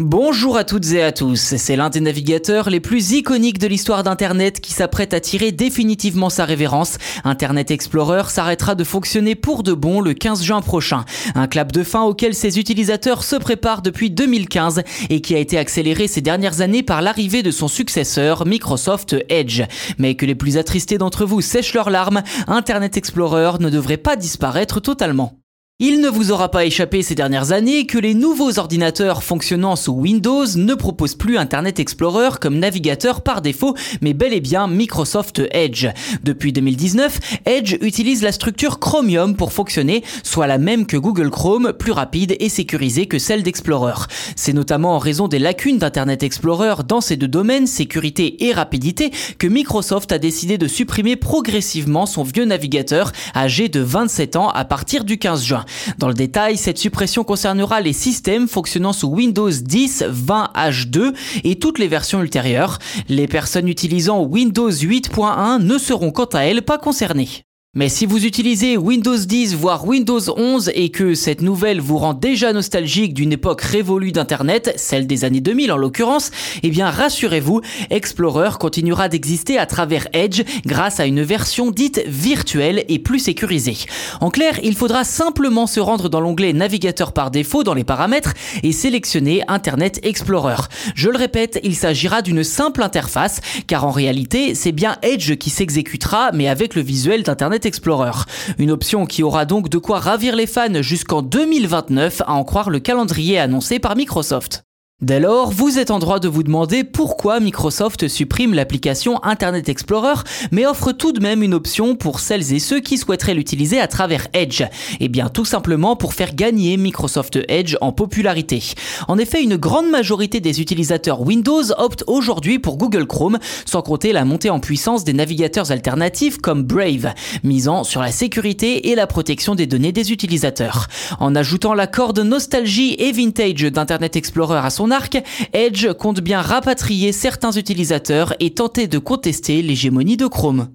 Bonjour à toutes et à tous, c'est l'un des navigateurs les plus iconiques de l'histoire d'Internet qui s'apprête à tirer définitivement sa révérence. Internet Explorer s'arrêtera de fonctionner pour de bon le 15 juin prochain. Un clap de fin auquel ses utilisateurs se préparent depuis 2015 et qui a été accéléré ces dernières années par l'arrivée de son successeur Microsoft Edge. Mais que les plus attristés d'entre vous sèchent leurs larmes, Internet Explorer ne devrait pas disparaître totalement. Il ne vous aura pas échappé ces dernières années que les nouveaux ordinateurs fonctionnant sous Windows ne proposent plus Internet Explorer comme navigateur par défaut, mais bel et bien Microsoft Edge. Depuis 2019, Edge utilise la structure Chromium pour fonctionner, soit la même que Google Chrome, plus rapide et sécurisée que celle d'Explorer. C'est notamment en raison des lacunes d'Internet Explorer dans ces deux domaines, sécurité et rapidité, que Microsoft a décidé de supprimer progressivement son vieux navigateur âgé de 27 ans à partir du 15 juin. Dans le détail, cette suppression concernera les systèmes fonctionnant sous Windows 10, 20 H2 et toutes les versions ultérieures. Les personnes utilisant Windows 8.1 ne seront quant à elles pas concernées. Mais si vous utilisez Windows 10 voire Windows 11 et que cette nouvelle vous rend déjà nostalgique d'une époque révolue d'Internet, celle des années 2000 en l'occurrence, eh bien rassurez-vous, Explorer continuera d'exister à travers Edge grâce à une version dite virtuelle et plus sécurisée. En clair, il faudra simplement se rendre dans l'onglet Navigateur par défaut dans les paramètres et sélectionner Internet Explorer. Je le répète, il s'agira d'une simple interface car en réalité, c'est bien Edge qui s'exécutera mais avec le visuel d'Internet Explorer. Une option qui aura donc de quoi ravir les fans jusqu'en 2029 à en croire le calendrier annoncé par Microsoft. Dès lors, vous êtes en droit de vous demander pourquoi Microsoft supprime l'application Internet Explorer, mais offre tout de même une option pour celles et ceux qui souhaiteraient l'utiliser à travers Edge. Eh bien, tout simplement pour faire gagner Microsoft Edge en popularité. En effet, une grande majorité des utilisateurs Windows optent aujourd'hui pour Google Chrome, sans compter la montée en puissance des navigateurs alternatifs comme Brave, misant sur la sécurité et la protection des données des utilisateurs. En ajoutant la corde nostalgie et vintage d'Internet Explorer à son Edge compte bien rapatrier certains utilisateurs et tenter de contester l'hégémonie de Chrome.